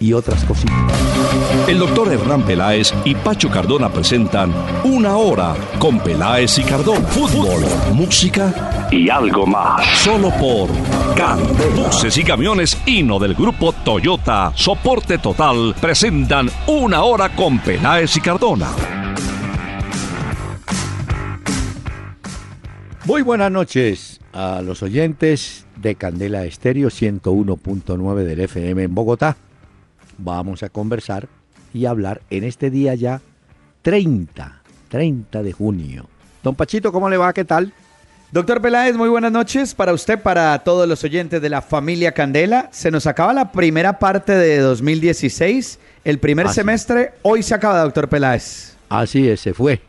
y otras cositas. El doctor Hernán Peláez y Pacho Cardona presentan Una Hora con Peláez y Cardona. Fútbol, música y algo más. Solo por Candela. Buses y camiones Hino del grupo Toyota, soporte total, presentan Una Hora con Peláez y Cardona. Muy buenas noches a los oyentes de Candela Estéreo 101.9 del FM en Bogotá vamos a conversar y hablar en este día ya 30, 30 de junio. Don Pachito, ¿cómo le va? ¿Qué tal? Doctor Peláez, muy buenas noches para usted, para todos los oyentes de la familia Candela. Se nos acaba la primera parte de 2016, el primer semestre, hoy se acaba, doctor Peláez. Así es, se fue.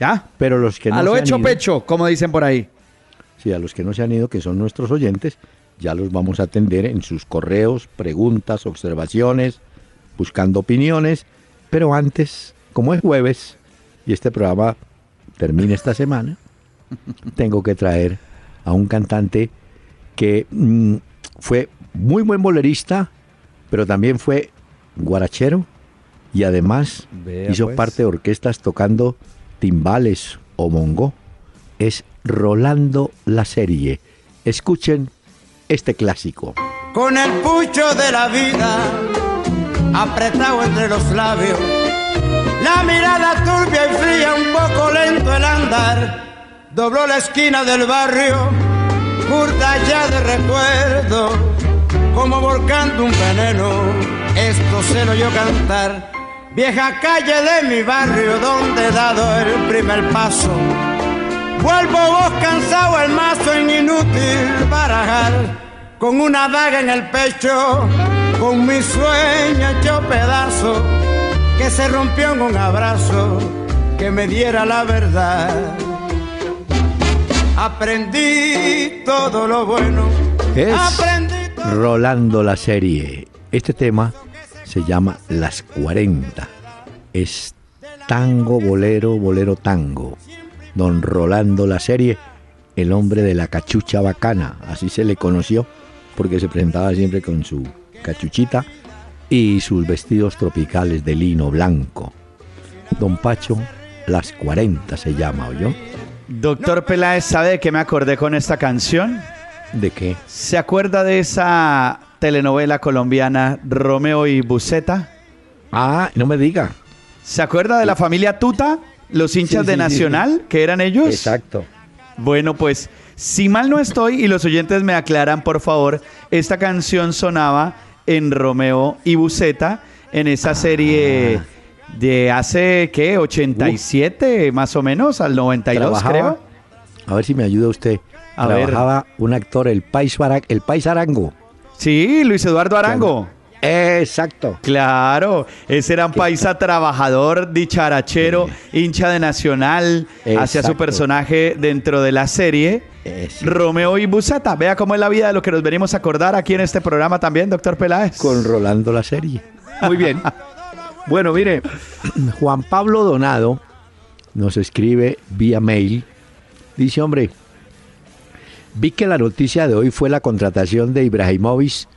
¿Ya? Pero los que no A lo hecho pecho, como dicen por ahí. Sí, a los que no se han ido, que son nuestros oyentes, ya los vamos a atender en sus correos, preguntas, observaciones, buscando opiniones. Pero antes, como es jueves y este programa termina esta semana, tengo que traer a un cantante que mm, fue muy buen bolerista, pero también fue guarachero y además hizo pues. parte de orquestas tocando timbales o mongo. Es Rolando la Serie. Escuchen este clásico. Con el pucho de la vida apretado entre los labios, la mirada turbia y fría, un poco lento el andar, dobló la esquina del barrio, curta ya de recuerdo, como volcando un veneno, esto se lo oyó cantar. Vieja calle de mi barrio donde he dado el primer paso. Vuelvo vos cansado el mazo en inútil barajar, con una daga en el pecho, con mi sueño hecho pedazo, que se rompió en un abrazo que me diera la verdad. Aprendí todo lo bueno. Es Aprendí todo Rolando la Serie. Este tema se llama Las 40. Es tango, bolero, bolero, tango. Don Rolando la Serie, el hombre de la cachucha bacana, así se le conoció, porque se presentaba siempre con su cachuchita y sus vestidos tropicales de lino blanco. Don Pacho, Las 40 se llama, ¿oyó? Doctor Peláez, ¿sabe de qué me acordé con esta canción? ¿De qué? ¿Se acuerda de esa telenovela colombiana Romeo y Buceta? Ah, no me diga. ¿Se acuerda de la familia Tuta? Los hinchas Sí, de sí, sí, Nacional, que eran ellos. Exacto. Bueno, pues, si mal no estoy, y los oyentes me aclaran, por favor, esta canción sonaba en Romeo y Buceta, en esa Ah. serie de hace, ¿qué? 87, más o menos, al 92, Trabajaba- creo. A ver si me ayuda usted. A ver. Trabajaba un actor, el Bara- el Pais Arango. Sí, Luis Eduardo Arango. Exacto. Claro, ese era un paisa trabajador, dicharachero, hincha de Nacional, hacía su personaje dentro de la serie. Romeo y Busata, vea cómo es la vida de lo que nos venimos a acordar aquí en este programa también, doctor Peláez. Con Rolando la serie. Muy bien. bueno, mire, Juan Pablo Donado nos escribe vía mail. Dice, hombre, vi que la noticia de hoy fue la contratación de Ibrahimovic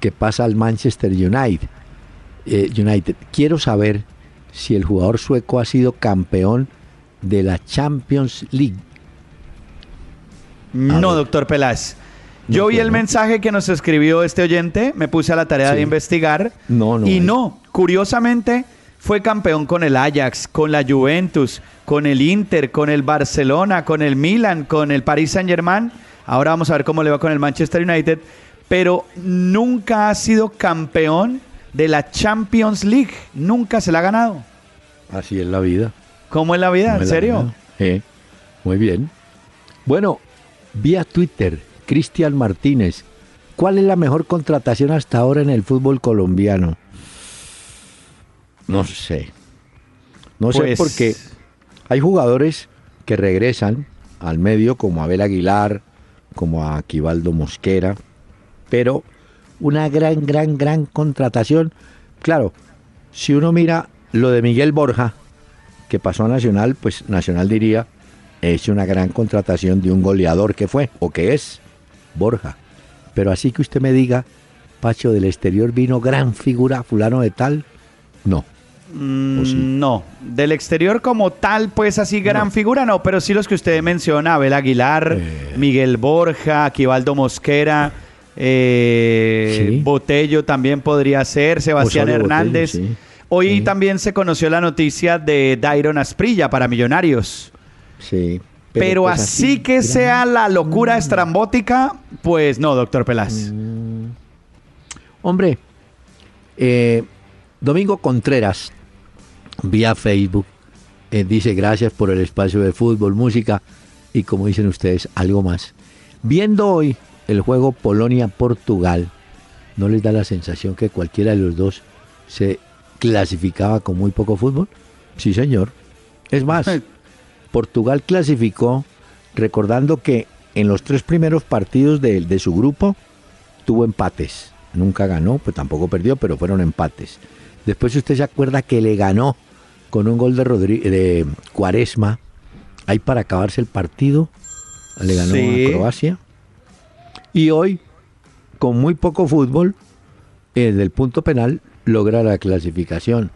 que pasa al Manchester United. Eh, United. Quiero saber si el jugador sueco ha sido campeón de la Champions League. No, doctor Peláez. Yo No, vi el no. mensaje que nos escribió este oyente, me puse a la tarea Sí. de investigar. No, no Y es. no, curiosamente, fue campeón con el Ajax, con la Juventus, con el Inter, con el Barcelona, con el Milan, con el Paris Saint Germain. Ahora vamos a ver cómo le va con el Manchester United. Pero nunca ha sido campeón de la Champions League. Nunca se la ha ganado. Así es la vida. ¿Cómo es la vida? ¿En serio? Eh, muy bien. Bueno, vía Twitter, Cristian Martínez. ¿Cuál es la mejor contratación hasta ahora en el fútbol colombiano? No sé. No sé Pues- porque hay jugadores que regresan al medio como Abel Aguilar, como a Aquivaldo Mosquera, pero una gran, gran, gran contratación. Claro, si uno mira lo de Miguel Borja, que pasó a Nacional, pues Nacional diría, es una gran contratación de un goleador que fue, o que es, Borja. Pero así que usted me diga, Pacho, del exterior vino gran figura, fulano de tal, no. Mm, no, del exterior como tal, pues así gran figura, no, pero sí los que usted menciona, Abel Aguilar, eh. Miguel Borja, Aquivaldo Mosquera, eh, Botello también podría ser, Sebastián Hernández. Hoy también se conoció la noticia de Dairon Asprilla para Millonarios. Sí. Pero, pues, así, que sea la locura mm. estrambótica, pues no, doctor Pelas. Mm. Hombre, eh, Domingo Contreras, vía Facebook, eh, dice gracias por el espacio de fútbol, música y como dicen ustedes, algo más. Viendo hoy el juego Polonia-Portugal, ¿no les da la sensación que cualquiera de los dos se clasificaba con muy poco fútbol? Sí, señor. Es más, Portugal clasificó recordando que en los tres primeros partidos de, de su grupo tuvo empates. Nunca ganó, pues tampoco perdió, pero fueron empates. Después usted se acuerda que le ganó con un gol de, de Cuaresma, ahí para acabarse el partido, le ganó a Croacia. Y hoy, con muy poco fútbol, desde el punto penal logra la clasificación.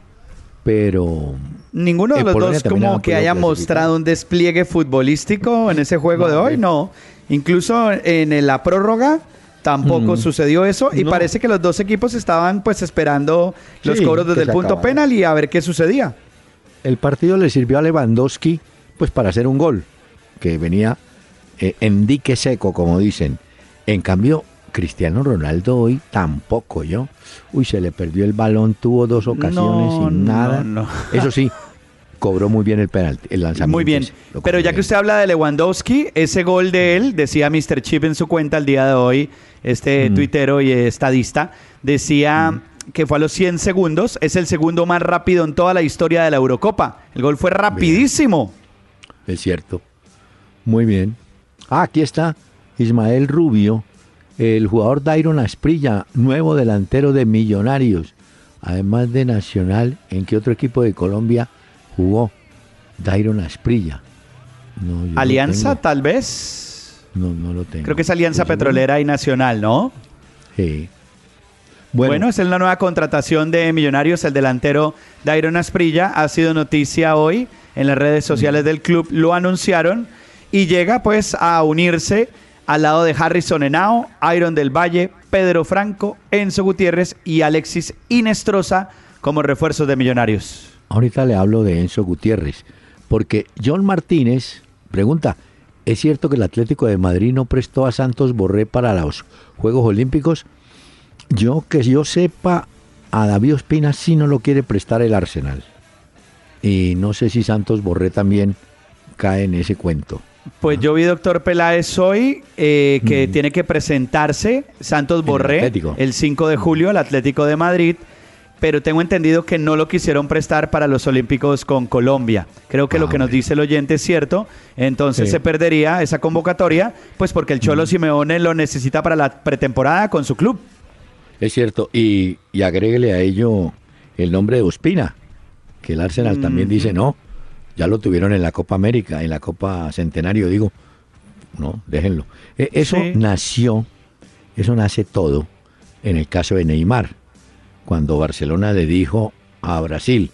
Pero ninguno de los dos como que haya mostrado un despliegue futbolístico en ese juego de hoy, no. Incluso en la prórroga tampoco mm. sucedió eso y parece que los dos equipos estaban pues esperando los cobros desde el punto penal y a ver qué sucedía. El partido le sirvió a Lewandowski pues para hacer un gol que venía eh, en dique seco como dicen. En cambio Cristiano Ronaldo hoy tampoco yo. Uy, se le perdió el balón, tuvo dos ocasiones y nada. Eso sí, cobró muy bien el penalti, el lanzamiento. Muy bien. Pero ya que usted habla de Lewandowski, ese gol de él, decía Mr. Chip en su cuenta el día de hoy, este mm. tuitero y estadista, decía mm. que fue a los 100 segundos, es el segundo más rápido en toda la historia de la Eurocopa. El gol fue rapidísimo. Es cierto. Muy bien. Ah, aquí está Ismael Rubio el jugador Dairon Asprilla, nuevo delantero de Millonarios, además de Nacional, ¿en qué otro equipo de Colombia jugó Dairon Asprilla? Alianza, tal vez. No, no lo tengo. Creo que es Alianza Petrolera y Nacional, ¿no? Sí. Bueno. bueno, es la nueva contratación de Millonarios, el delantero Dairon Asprilla. Ha sido noticia hoy en las redes sociales del club, lo anunciaron y llega pues a unirse al lado de Harrison Henao, Iron del Valle, Pedro Franco, Enzo Gutiérrez y Alexis Inestrosa como refuerzos de Millonarios. Ahorita le hablo de Enzo Gutiérrez, porque John Martínez pregunta, ¿es cierto que el Atlético de Madrid no prestó a Santos Borré para los Juegos Olímpicos? Yo que yo sepa, a David Ospina sí no lo quiere prestar el Arsenal. Y no sé si Santos Borré también cae en ese cuento. Pues yo vi doctor Peláez hoy eh, que mm. tiene que presentarse Santos Borré el, 5 de julio al Atlético de Madrid, pero tengo entendido que no lo quisieron prestar para los Olímpicos con Colombia. Creo que lo ah, que nos dice el oyente es cierto, entonces se perdería esa convocatoria, pues porque el Cholo mm. Simeone lo necesita para la pretemporada con su club. Es cierto, y, y agréguele a ello el nombre de Ospina, que el Arsenal también mm. dice no ya lo tuvieron en la Copa América, en la Copa Centenario, digo, no, déjenlo. E, eso nació, eso nace todo en el caso de Neymar, cuando Barcelona le dijo a Brasil,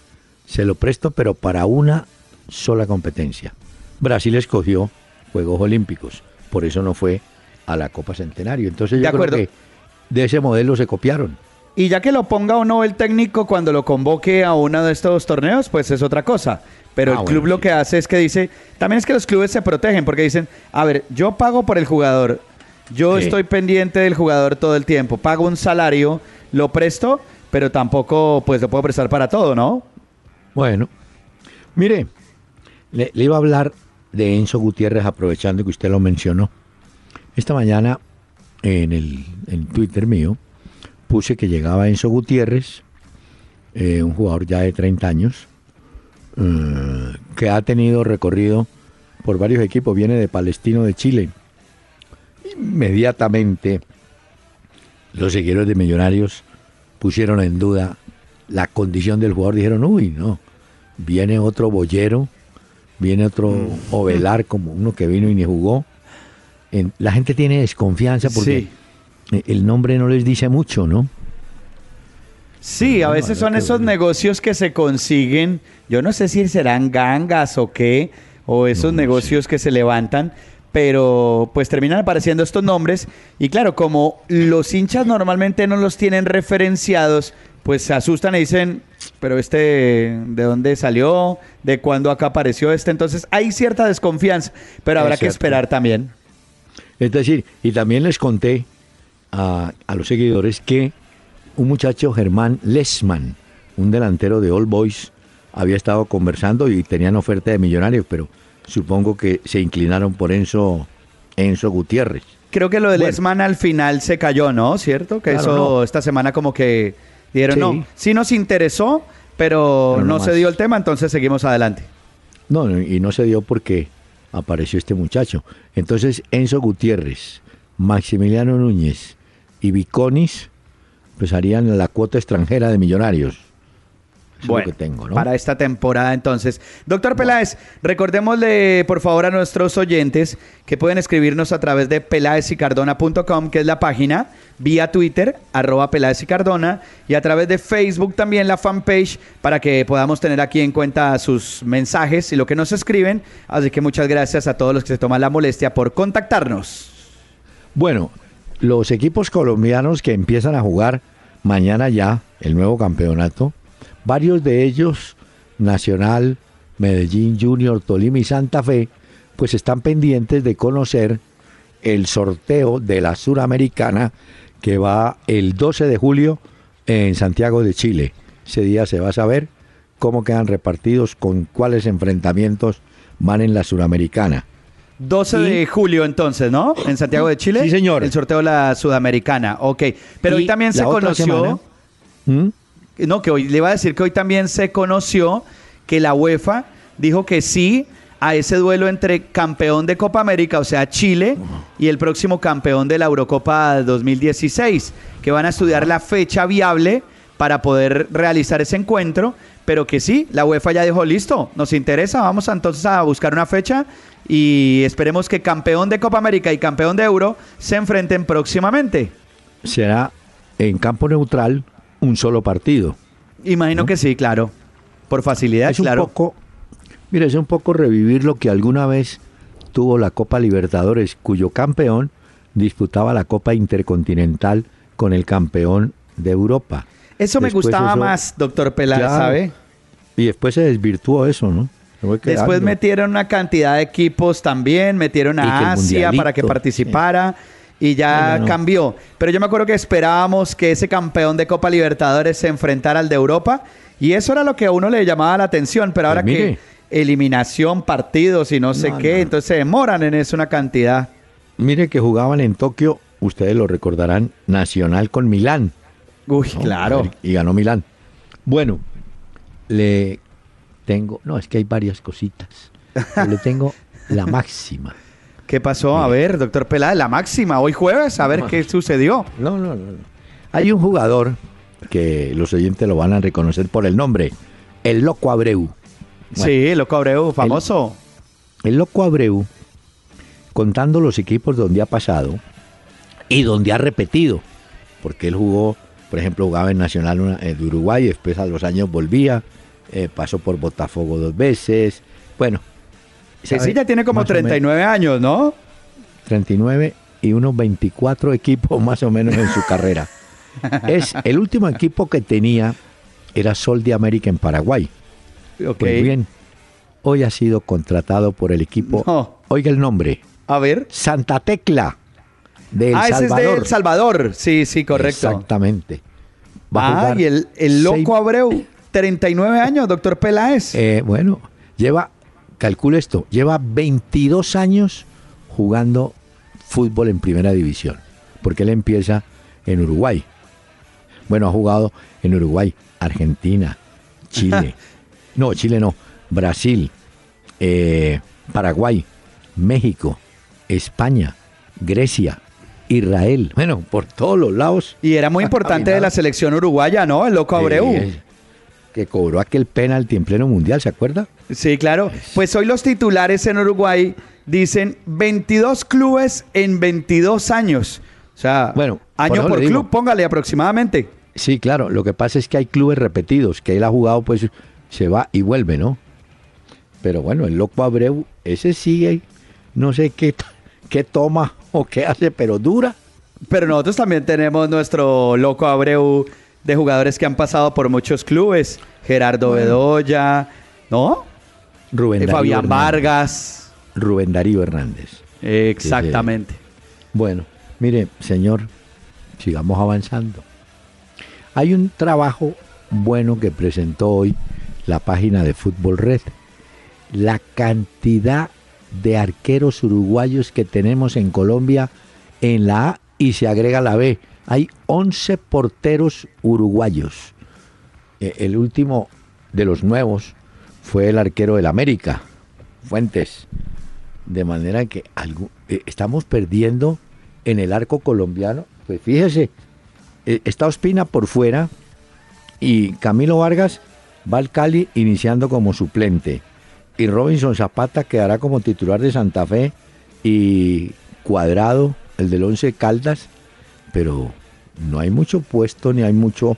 se lo presto pero para una sola competencia. Brasil escogió Juegos Olímpicos, por eso no fue a la Copa Centenario. Entonces yo creo que de ese modelo se copiaron. Y ya que lo ponga o no el técnico cuando lo convoque a uno de estos torneos, pues es otra cosa. Pero ah, el club lo que hace es que dice, también es que los clubes se protegen porque dicen, a ver, yo pago por el jugador, yo estoy pendiente del jugador todo el tiempo, pago un salario, lo presto, pero tampoco pues lo puedo prestar para todo, ¿no? Bueno, mire, le, iba a hablar de Enzo Gutiérrez aprovechando que usted lo mencionó. Esta mañana en el en Twitter mío puse que llegaba Enzo Gutiérrez, eh, un jugador ya de 30 años, eh, que ha tenido recorrido por varios equipos, viene de Palestino de Chile. Inmediatamente los seguidores de Millonarios pusieron en duda la condición del jugador. Dijeron, uy, no, viene otro boyero, viene otro mm. ovelar como uno que vino y ni jugó. la gente tiene desconfianza porque el nombre no les dice mucho, ¿no? Sí, a veces son esos negocios que se consiguen, yo no sé si serán gangas o qué, o esos negocios que se levantan, pero pues terminan apareciendo estos nombres y claro, como los hinchas normalmente no los tienen referenciados, pues se asustan y dicen, pero este, ¿de dónde salió? ¿De cuándo acá apareció este? Entonces hay cierta desconfianza, pero habrá que esperar también. Es decir, y también les conté a, a los seguidores que un muchacho Germán Lesman, un delantero de All Boys, había estado conversando y tenían oferta de millonarios, pero supongo que se inclinaron por Enzo, Enzo Gutiérrez. Creo que lo de Lesman al final se cayó, ¿no? ¿Cierto? Que eso esta semana como que dijeron, no, sí nos interesó, pero, no, se dio el tema, entonces seguimos adelante. No, y no se dio porque apareció este muchacho. Entonces Enzo Gutiérrez, Maximiliano Núñez y Viconis pues harían la cuota extranjera de millonarios. bueno, que tengo, ¿no? para esta temporada entonces. Doctor Peláez, recordémosle por favor a nuestros oyentes que pueden escribirnos a través de peláezicardona.com, que es la página, vía Twitter, arroba Peláez y Cardona, y a través de Facebook también la fanpage, para que podamos tener aquí en cuenta sus mensajes y lo que nos escriben. Así que muchas gracias a todos los que se toman la molestia por contactarnos. Bueno, los equipos colombianos que empiezan a jugar mañana ya el nuevo campeonato, varios de ellos, Nacional, Medellín Junior, Tolima y Santa Fe, pues están pendientes de conocer el sorteo de la Suramericana que va el 12 de julio en Santiago de Chile. Ese día se va a saber cómo quedan repartidos, con cuáles enfrentamientos van en la Suramericana. 12 de julio entonces, ¿no? En Santiago de Chile. Sí, señor. El sorteo de la Sudamericana. Ok. Pero hoy también se conoció... ¿Mm? No, que hoy le iba a decir que hoy también se conoció que la UEFA dijo que sí a ese duelo entre campeón de Copa América, o sea, Chile, y el próximo campeón de la Eurocopa 2016, que van a estudiar la fecha viable para poder realizar ese encuentro, pero que sí, la UEFA ya dijo, listo, nos interesa, vamos entonces a buscar una fecha y esperemos que campeón de Copa América y campeón de Euro se enfrenten próximamente. Será en campo neutral un solo partido. Imagino que sí, claro. Por facilidad, es claro. Un poco, mira, es un poco revivir lo que alguna vez tuvo la Copa Libertadores, cuyo campeón disputaba la Copa Intercontinental con el campeón de Europa. Eso me gustaba más, doctor Peláez, ¿sabe? Y después se desvirtuó eso, ¿no? Después metieron una cantidad de equipos también, metieron a Asia para que participara. Y ya cambió. Pero yo me acuerdo que esperábamos que ese campeón de Copa Libertadores se enfrentara al de Europa. Y eso era lo que a uno le llamaba la atención. Pero ahora pues que eliminación, partidos y no sé qué, entonces se demoran en eso una cantidad. Mire que jugaban en Tokio, ustedes lo recordarán, Nacional con Milán. Uy, claro. Y ganó Milán. Bueno, le tengo, no, es que hay varias cositas. le tengo la máxima. ¿Qué pasó? A ver, doctor Peláez, la máxima, hoy jueves, a ver qué sucedió. No, no, no, Hay un jugador que los oyentes lo van a reconocer por el nombre, el Loco Abreu. sí, el Loco Abreu, famoso. El, Loco Abreu, contando los equipos donde ha pasado y donde ha repetido, porque él jugó, por ejemplo, jugaba en Nacional de Uruguay, después a los años volvía, eh, pasó por Botafogo dos veces. Bueno. ya tiene como 39 años, ¿no? 39 y unos 24 equipos más o menos en su carrera. Es el último equipo que tenía era Sol de América en Paraguay. Okay. Pues bien, hoy ha sido contratado por el equipo. Oiga el nombre. A ver. Santa Tecla de El ah, Salvador. Ese es de El Salvador. Sí, sí, correcto. Exactamente. ah, y el, el loco Abreu. 39 años, doctor Peláez. Eh, bueno, lleva, calcule esto, lleva 22 años jugando fútbol en primera división, porque él empieza en Uruguay. Bueno, ha jugado en Uruguay, Argentina, Chile. no, Chile no, Brasil, eh, Paraguay, México, España, Grecia, Israel, bueno, por todos los lados. Y era muy importante de la selección uruguaya, ¿no? El loco Abreu. que cobró aquel penalti en pleno mundial, ¿se acuerda? Sí, claro. Pues hoy los titulares en Uruguay dicen 22 clubes en 22 años. O sea, bueno, año por, club, póngale aproximadamente. Sí, claro. Lo que pasa es que hay clubes repetidos, que él ha jugado, pues se va y vuelve, ¿no? Pero bueno, el loco Abreu, ese sigue, no sé qué, qué toma o qué hace, pero dura. Pero nosotros también tenemos nuestro loco Abreu de jugadores que han pasado por muchos clubes. Gerardo Bedoya, ¿no? Rubén eh, Fabián Vargas. Rubén Darío Hernández. Exactamente. Bueno, mire, señor, sigamos avanzando. Hay un trabajo bueno que presentó hoy la página de Fútbol Red. La cantidad de arqueros uruguayos que tenemos en Colombia en la A y se agrega la B. Hay 11 porteros uruguayos. Eh, el último de los nuevos fue el arquero del América, Fuentes. De manera que eh, estamos perdiendo en el arco colombiano. Pues fíjese, eh, está Ospina por fuera y Camilo Vargas va al Cali iniciando como suplente. Y Robinson Zapata quedará como titular de Santa Fe y Cuadrado, el del Once Caldas, pero no hay mucho puesto ni hay mucho,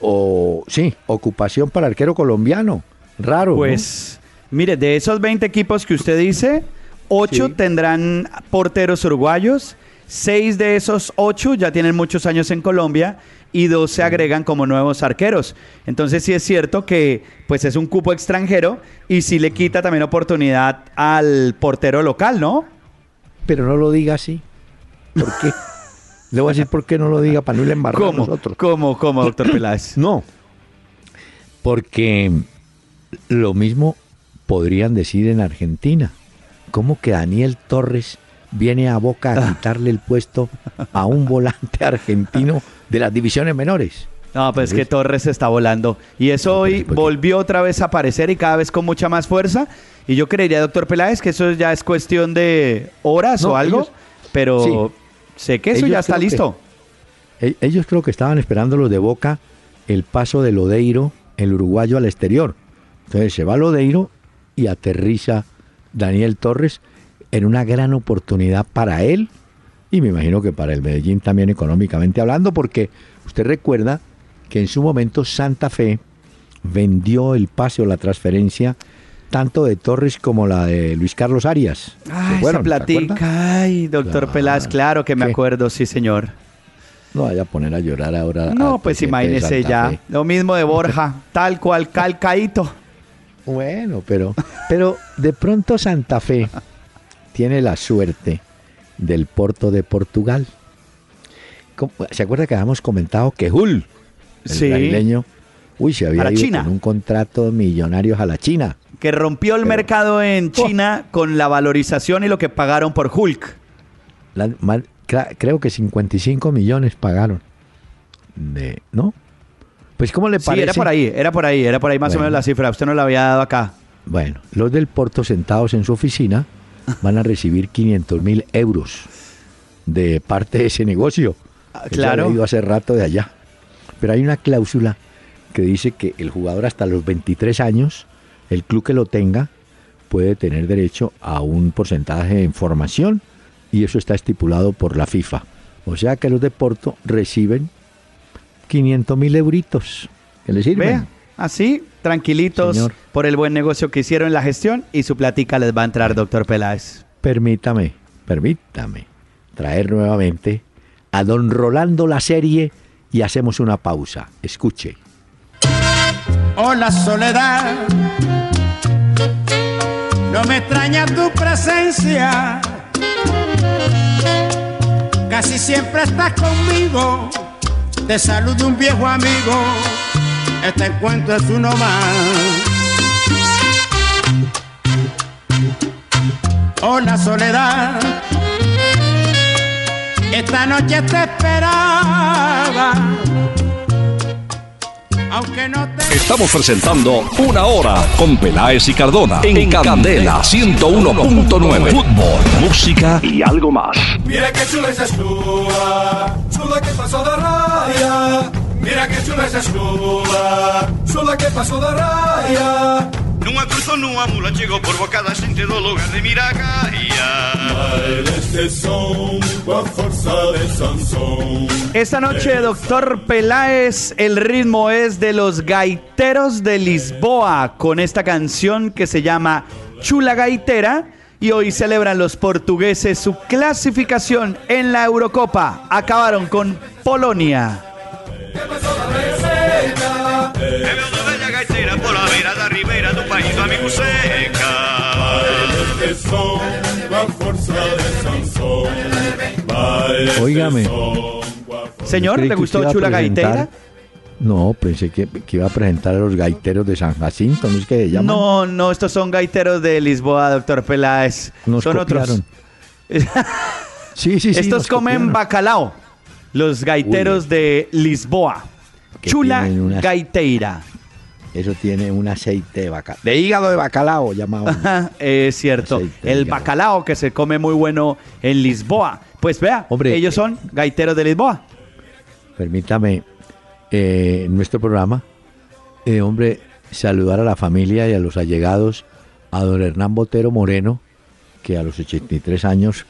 o sí, ocupación para arquero colombiano. Raro. Pues, mire, de esos 20 equipos que usted dice, 8 tendrán porteros uruguayos, 6 de esos 8 ya tienen muchos años en Colombia y dos se agregan como nuevos arqueros. Entonces sí es cierto que pues es un cupo extranjero y sí le quita también oportunidad al portero local, ¿no? Pero no lo diga así. ¿Por qué? le voy a decir por qué no lo diga para no le embarrar ¿Cómo? nosotros. ¿Cómo, cómo, doctor Peláez? No, porque lo mismo podrían decir en Argentina. ¿Cómo que Daniel Torres viene a Boca a quitarle el puesto a un volante argentino de las divisiones menores. No, pues es que Torres está volando. Y eso hoy volvió otra vez a aparecer y cada vez con mucha más fuerza. Y yo creería, doctor Peláez, que eso ya es cuestión de horas o algo. pero sé que eso ya está listo. E-, ellos creo que estaban esperando los de Boca el paso de Lodeiro, el uruguayo, al exterior. Entonces se va Lodeiro y aterriza Daniel Torres en una gran oportunidad para él y me imagino que para el Medellín también económicamente hablando, porque usted recuerda que en su momento Santa Fe vendió el pase o la transferencia tanto de Torres como la de Luis Carlos Arias. Ah, esa platica. Ay, doctor Peláez, claro que me acuerdo, sí, señor. No vaya a poner a llorar ahora. No, pues imagínese ya. Lo mismo de Borja, tal cual, calcaíto. Bueno, pero, pero de pronto Santa Fe tiene la suerte del Porto de Portugal. ¿Se acuerda que habíamos comentado que Hull, el brasileño, uy, se había ido con un contrato millonario a la China? Que rompió el mercado en oh. China con la valorización y lo que pagaron por Hulk. creo que 55 millones pagaron. De, ¿No? Pues ¿cómo le parece? Sí, era por ahí, era por ahí, era por ahí más o menos la cifra. Usted no la había dado acá. Bueno, los del Porto sentados en su oficina van a recibir 500 mil euros de parte de ese negocio. Ah, claro. Ha ido hace rato de allá. Pero hay una cláusula que dice que el jugador hasta los 23 años, el club que lo tenga, puede tener derecho a un porcentaje de información y eso está estipulado por la FIFA. O sea que los de Porto reciben 500 mil euritos que les sirven. Así, tranquilitos por el buen negocio que hicieron en la gestión y su platica les va a entrar, doctor Peláez. Permítame, permítame traer nuevamente a don Rolando la serie y hacemos una pausa. Escuche. Hola soledad, no me extraña tu presencia, casi siempre estás conmigo, te saludo un viejo amigo este encuentro es uno más. Hola soledad, esta noche te esperaba. Estamos presentando Una Hora con Peláez y Cardona en, Candela 101.9. Fútbol, música y algo más. Mira que chula esa chula, chula que pasó de raya. Mira que chula esa chula, chula que pasó de raya. Numa cruzou numa mula, chegou por bocada, gente do lugar de Miracaia. este son, con fuerza de Sansón. Esta noche, doctor Peláez, el ritmo es de los gaiteros de Lisboa, con esta canción que se llama Chula Gaitera. Y hoy celebran los portugueses su clasificación en la Eurocopa. Acabaron con Polonia. É meu do velha gaiteira pola beira da ribeira do país do amigo seca. Son, con fuerza de Sansón. Óigame. Señor, ¿le gustó Chula Gaitera? No, pensé que, que iba a presentar a los gaiteros de San Jacinto, ¿no es que llaman? No, no, estos son gaiteros de Lisboa, doctor Peláez. Nos son copiaron. otros. Sí, sí, sí. Estos comen copiaron. bacalao. Los gaiteros de Lisboa. Chula unas- gaiteira. Eso tiene un aceite de bacalao. De hígado de bacalao, llamado. Es cierto. Aceite El bacalao que se come muy bueno en Lisboa. Pues vea, Hombre, ellos eh, son gaiteros de Lisboa. Permítame, eh, en nuestro programa, eh, hombre, saludar a la familia y a los allegados a don Hernán Botero Moreno, que a los 83 años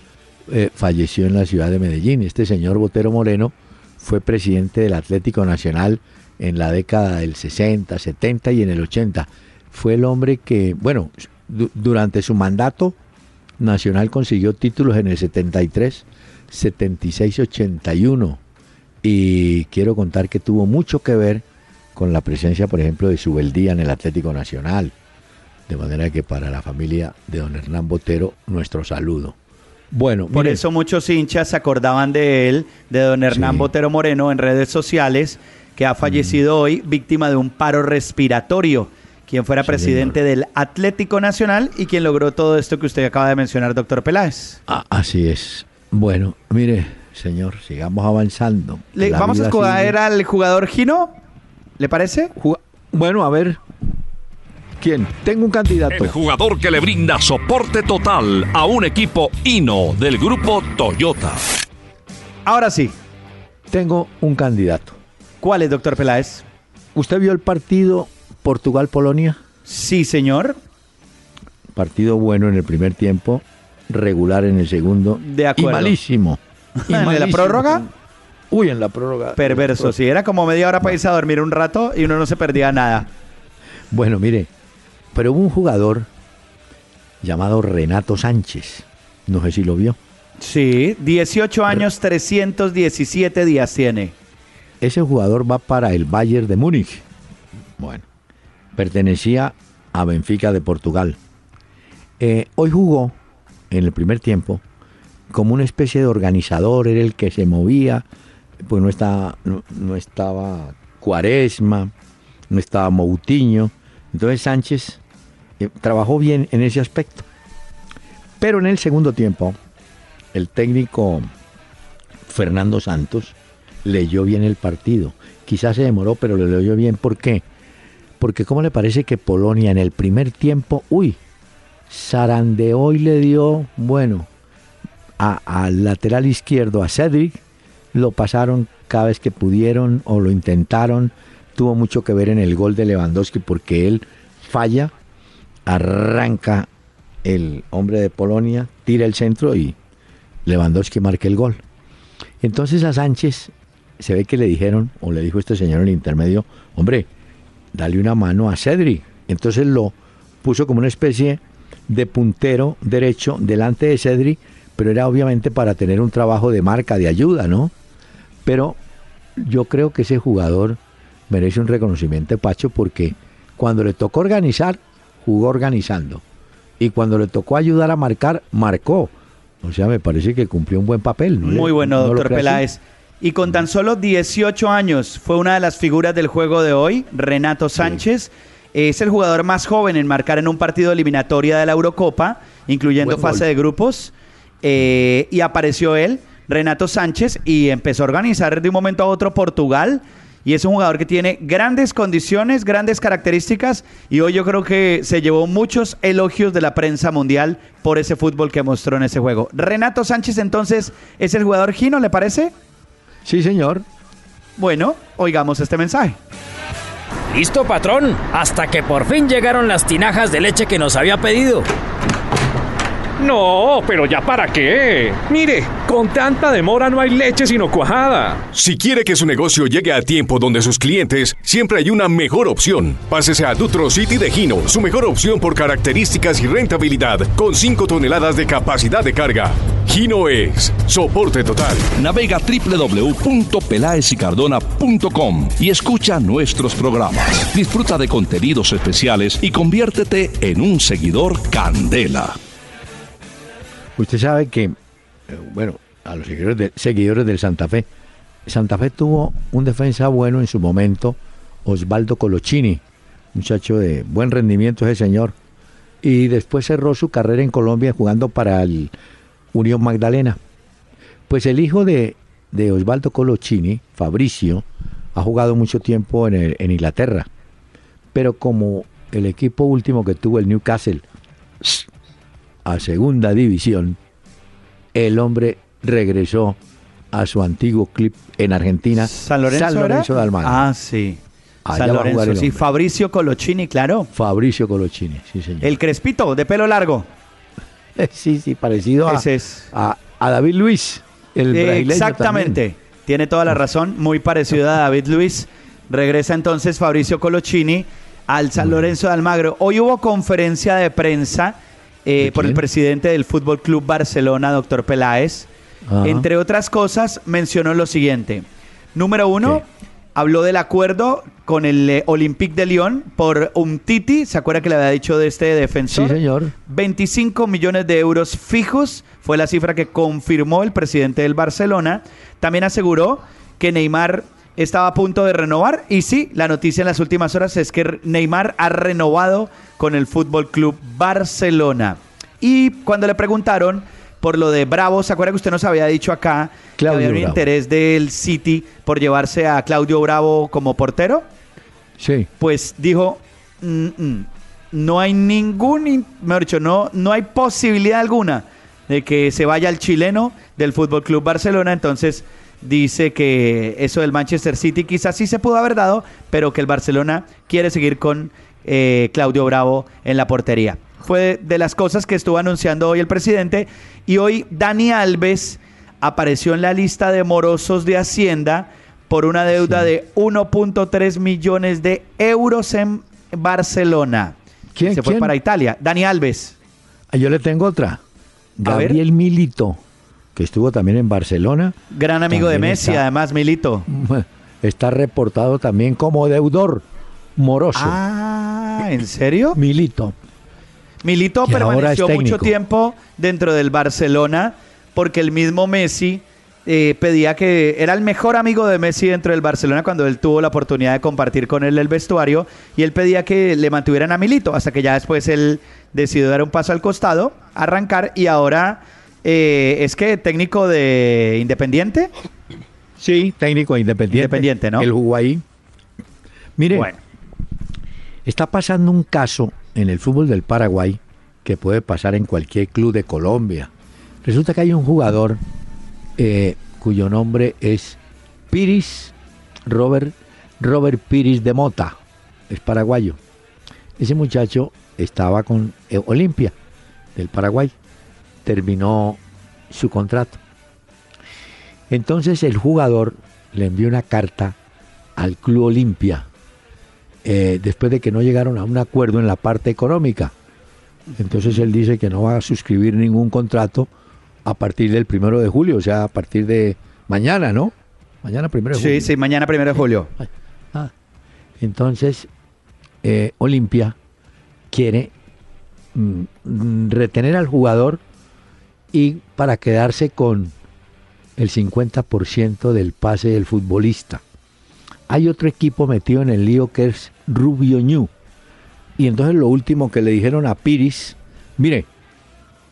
eh, falleció en la ciudad de Medellín. Este señor Botero Moreno fue presidente del Atlético Nacional en la década del 60, 70 y en el 80. Fue el hombre que, bueno, du- durante su mandato, Nacional consiguió títulos en el 73, 76, 81 y quiero contar que tuvo mucho que ver con la presencia, por ejemplo, de Subeldía en el Atlético Nacional. De manera que para la familia de don Hernán Botero, nuestro saludo. Bueno, Por mire, eso muchos hinchas se acordaban de él, de don Hernán Sí. Botero Moreno en redes sociales, que ha fallecido Mm. hoy víctima de un paro respiratorio, quien fuera Sí, presidente del Atlético Nacional y quien logró todo esto que usted acaba de mencionar, doctor Peláez. ah, así es. Bueno, mire, señor, sigamos avanzando. Le- vamos a escoger sigue. al jugador Gino, ¿le parece? Ju- Bueno, a ver. ¿Quién? Tengo un candidato. El jugador que le brinda soporte total a un equipo hino del grupo Toyota. Ahora sí, Tengo un candidato. ¿cuál es, doctor Peláez? ¿Usted vio el partido Portugal-Polonia? Sí, señor. Partido bueno en el primer tiempo, regular en el segundo. De acuerdo. Y malísimo. Y ¿En la malísimo. prórroga? Uy, en la prórroga. Perverso, sí, era como media hora para irse a dormir un rato y uno no se perdía nada. Bueno, mire, pero hubo un jugador llamado Renato Sánchez. No sé si lo vio. Sí, 18 años, 317 días tiene. Ese jugador va para el Bayern de Múnich. Bueno, pertenecía a Benfica de Portugal. Eh, hoy jugó en el primer tiempo como una especie de organizador, era el que se movía, pues no estaba, no, no estaba Cuaresma, no estaba Moutinho. Entonces Sánchez eh, trabajó bien en ese aspecto. Pero en el segundo tiempo, el técnico Fernando Santos leyó bien el partido. Quizás se demoró, pero lo leyó bien. ¿Por qué? Porque ¿cómo le parece que Polonia en el primer tiempo, uy, zarandeó y le dio, bueno, al lateral izquierdo, a Cedric, lo pasaron cada vez que pudieron o lo intentaron. Tuvo mucho que ver en el gol de Lewandowski porque él falla, arranca el hombre de Polonia, tira el centro y Lewandowski marca el gol. Entonces a Sánchez se ve que le dijeron, o le dijo este señor en el intermedio, hombre, dale una mano a Cedric. Entonces lo puso como una especie de puntero derecho delante de Cedric, pero era obviamente para tener un trabajo de marca, de ayuda, ¿no? Pero yo creo que ese jugador merece un reconocimiento, Pacho, porque cuando le tocó organizar, jugó organizando. Y cuando le tocó ayudar a marcar, marcó. O sea, me parece que cumplió un buen papel. ¿no Muy bueno, no doctor? Peláez. Y con tan solo 18 años fue una de las figuras del juego de hoy, Renato Sánchez. Es el jugador más joven en marcar en un partido eliminatoria de la Eurocopa, incluyendo Buen fase gol. de grupos. Eh, y apareció él, Renato Sánchez, y empezó a organizar de un momento a otro Portugal. Y es un jugador que tiene grandes condiciones, grandes características y hoy yo creo que se llevó muchos elogios de la prensa mundial por ese fútbol que mostró en ese juego. Renato Sánchez entonces es el jugador Gino, ¿le parece? Sí, señor. Bueno, oigamos este mensaje. Listo, patrón, hasta que por fin llegaron las tinajas de leche que nos había pedido. No, pero ya para qué. Mire, con tanta demora no hay leche sino cuajada. Si quiere que su negocio llegue a tiempo donde sus clientes, siempre hay una mejor opción. Pásese a Dutro City de Gino, su mejor opción por características y rentabilidad, con 5 toneladas de capacidad de carga. Gino es soporte total. Navega www.pelaesicardona.com y escucha nuestros programas. Disfruta de contenidos especiales y conviértete en un seguidor Candela. Usted sabe que, eh, bueno, a los seguidores, de, seguidores del Santa Fe, Santa Fe tuvo un defensa bueno en su momento, Osvaldo Colochini, muchacho de buen rendimiento ese señor, y después cerró su carrera en Colombia jugando para el Unión Magdalena. Pues el hijo de, de Osvaldo Colochini, Fabricio, ha jugado mucho tiempo en, en Inglaterra, pero como el equipo último que tuvo el Newcastle a segunda división, el hombre regresó a su antiguo club en Argentina, San Lorenzo, era? Lorenzo de Almagro. Ah, sí. Allá San Lorenzo, sí. Fabricio Colochini, claro. Fabricio Colochini, sí señor. El crespito, de pelo largo. sí, sí, parecido a, Ese es. a, a David Luis, el brasileño Exactamente. también. Tiene toda la razón. Muy parecido a David Luis. Regresa entonces Fabricio Colochini al San Lorenzo de Almagro. Hoy hubo conferencia de prensa eh, ¿De por el presidente del Fútbol Club Barcelona, doctor Peláez. Ajá. Entre otras cosas, mencionó lo siguiente. Número uno, ¿Qué? habló del acuerdo con el eh, Olympique de Lyon por un Titi. ¿Se acuerda que le había dicho de este defensor? Sí, señor. 25 millones de euros fijos fue la cifra que confirmó el presidente del Barcelona. También aseguró que Neymar estaba a punto de renovar y sí, la noticia en las últimas horas es que Neymar ha renovado con el Fútbol Club Barcelona. Y cuando le preguntaron por lo de Bravo, ¿se acuerda que usted nos había dicho acá que había un Bravo. interés del City por llevarse a Claudio Bravo como portero? Sí. pues dijo, "Mm, mm, no hay ningún, in- mejor dicho, no, no hay posibilidad alguna de que se vaya el chileno del Fútbol Club Barcelona. Entonces dice que eso del Manchester City quizás sí se pudo haber dado, pero que el Barcelona quiere seguir con eh, Claudio Bravo en la portería. Fue de las cosas que estuvo anunciando hoy el presidente y hoy Dani Alves apareció en la lista de morosos de Hacienda por una deuda de 1.3 millones de euros en Barcelona. ¿Quién, Se fue quién? para Italia. Dani Alves. Ah, Yo le tengo otra. Gabriel Milito, que estuvo también en Barcelona, Gran amigo de Messi, está- además, Milito. está reportado también como deudor moroso. Ah, ¿en serio? Milito. Milito Que permaneció mucho tiempo dentro del Barcelona porque el mismo Messi eh, pedía que era el mejor amigo de Messi dentro del Barcelona cuando él tuvo la oportunidad de compartir con él el vestuario y él pedía que le mantuvieran a Milito hasta que ya después él decidió dar un paso al costado, arrancar y ahora eh, es que técnico de Independiente. Sí, técnico independiente. Independiente, ¿no? Jugó ahí. Mire, Bueno, está pasando un caso en el fútbol del Paraguay que puede pasar en cualquier club de Colombia. Resulta que hay un jugador eh, cuyo nombre es Piris Robert, Robert Piris de Mota, es paraguayo. Ese muchacho estaba con eh, Olimpia del Paraguay, terminó su contrato. Entonces el jugador le envió una carta al Club Olimpia eh, después de que no llegaron a un acuerdo en la parte económica. Entonces él dice que no va a suscribir ningún contrato a partir del primero de julio, o sea, a partir de mañana, ¿no? Mañana primero de julio. sí, sí, mañana primero de julio. Ah, entonces, eh, Olimpia quiere mm, retener al jugador y para quedarse con el 50% del pase del futbolista. Hay otro equipo metido en el lío que es Rubio Ñu. Y entonces lo último que le dijeron a Piris, mire,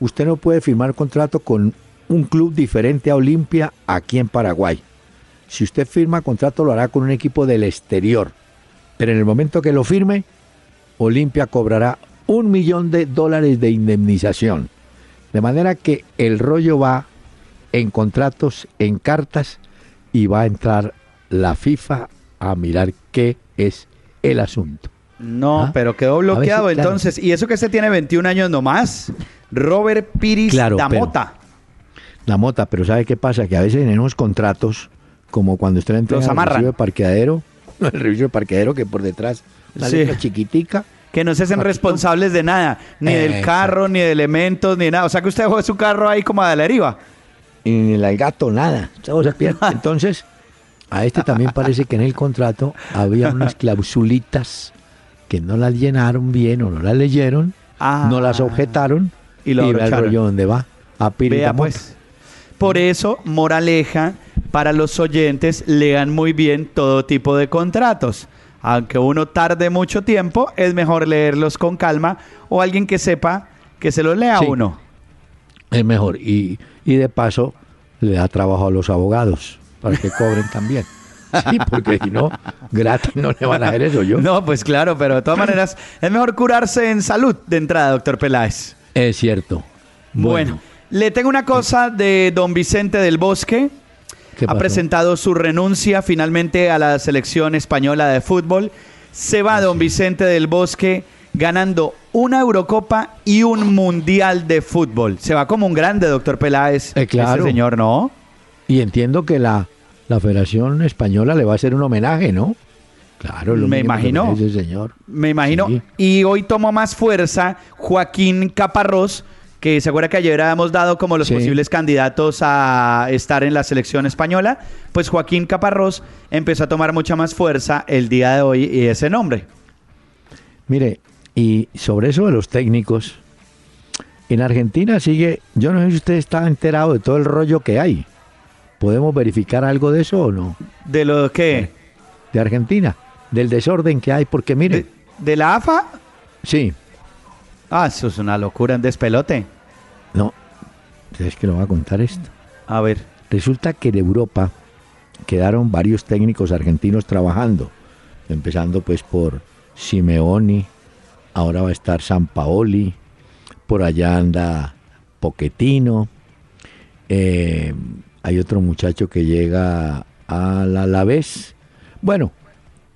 usted no puede firmar contrato con un club diferente a Olimpia aquí en Paraguay. si usted firma contrato lo hará con un equipo del exterior. Pero en el momento que lo firme, Olimpia cobrará un millón de dólares de indemnización. De manera que el rollo va en contratos, en cartas, y va a entrar la FIFA a mirar qué es el asunto. No, ¿Ah? pero quedó bloqueado claro. entonces. Y eso que se tiene 21 años nomás. Robert Piris Claro, Damota. La mota, pero ¿sabe qué pasa? Que a veces en unos contratos, como cuando usted entra en el servicio de parqueadero, el servicio de parqueadero que por detrás, una Sí. letra chiquitica, Que no se hacen responsables de nada. Ni del Exacto. carro, ni de elementos, ni de nada. O sea que usted dejó su carro ahí como a la deriva. y ni el gato, nada. Entonces, a este también parece que en el contrato había unas clausulitas que no las llenaron bien o no las leyeron, Ah. no las objetaron Y lo el abrocharon. rollo donde va. A Vea pues. Por eso, moraleja, para los oyentes, lean muy bien todo tipo de contratos. Aunque uno tarde mucho tiempo, es mejor leerlos con calma o alguien que sepa que se los lea Sí. uno. Es mejor. Y, y de paso, le da trabajo a los abogados para que cobren también. Sí, porque si no, gratis no le van a hacer eso yo. No, pues claro, pero de todas maneras, es mejor curarse en salud de entrada, doctor Peláez. Es cierto. Bueno, le tengo una cosa de don Vicente del Bosque. ¿Qué Ha pasó? presentado su renuncia finalmente a la selección española de fútbol. Se va don Vicente del Bosque ganando una Eurocopa y un Mundial de Fútbol. Se va como un grande, doctor Peláez. Eh, claro. Ese señor, ¿no? Y entiendo que la, la Federación Española le va a hacer un homenaje, ¿no? Claro, lo Me imagino. ese señor. Me imagino. Sí. Y hoy tomó más fuerza Joaquín Caparrós, que se acuerda que ayer habíamos dado como los Sí. posibles candidatos a estar en la selección española. Pues Joaquín Caparrós empezó a tomar mucha más fuerza el día de hoy y ese nombre. Mire, y sobre eso de los técnicos, en Argentina sigue, yo no sé si usted está enterado de todo el rollo que hay. ¿Podemos verificar algo de eso o no? ¿De lo que? De Argentina, del desorden que hay, porque mire, ¿De, de la AFA? sí, Ah, eso es una locura, un despelote. no, es que lo voy a contar esto. A ver. Resulta que en Europa quedaron varios técnicos argentinos trabajando, empezando pues por Simeoni, ahora va a estar San Paoli, por allá anda Poquetino, eh, hay otro muchacho que llega a la Alavés. Bueno,